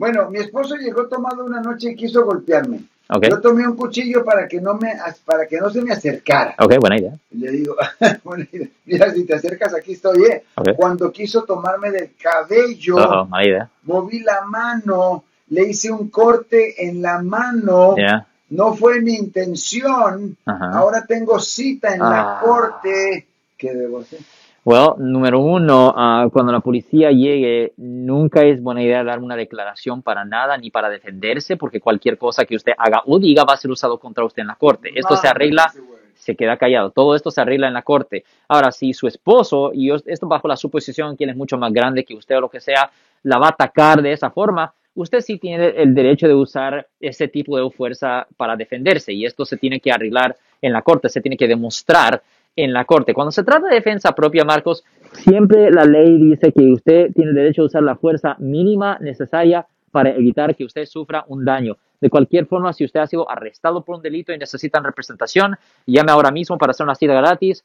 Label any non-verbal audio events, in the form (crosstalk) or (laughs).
Bueno, mi esposo llegó tomado una noche y quiso golpearme. Ok. Yo tomé un cuchillo para que no me para que no se me acercara. Ok, buena idea. Le digo, (laughs) buena idea. mira, si te acercas aquí estoy, ¿eh? Ok. Cuando quiso tomarme del cabello, idea. moví la mano, le hice un corte en la mano. Yeah. No fue mi intención. Ajá. Ahora tengo cita en la Ah. corte. ¿Qué debo hacer? Well, número uno, ah, cuando la policía llegue, nunca es buena idea dar una declaración para nada ni para defenderse, porque cualquier cosa que usted haga o diga va a ser usado contra usted en la corte. Esto se arregla, se queda callado. Todo esto se arregla en la corte. Ahora, si su esposo, y esto bajo la suposición que él es mucho más grande que usted o lo que sea, la va a atacar de esa forma, usted sí tiene el derecho de usar ese tipo de fuerza para defenderse y esto se tiene que arreglar en la corte, se tiene que demostrar en la corte. Cuando se trata de defensa propia, Marcos, siempre la ley dice que usted tiene derecho a usar la fuerza mínima necesaria para evitar que usted sufra un daño. De cualquier forma, si usted ha sido arrestado por un delito y necesitan representación, llame ahora mismo para hacer una cita gratis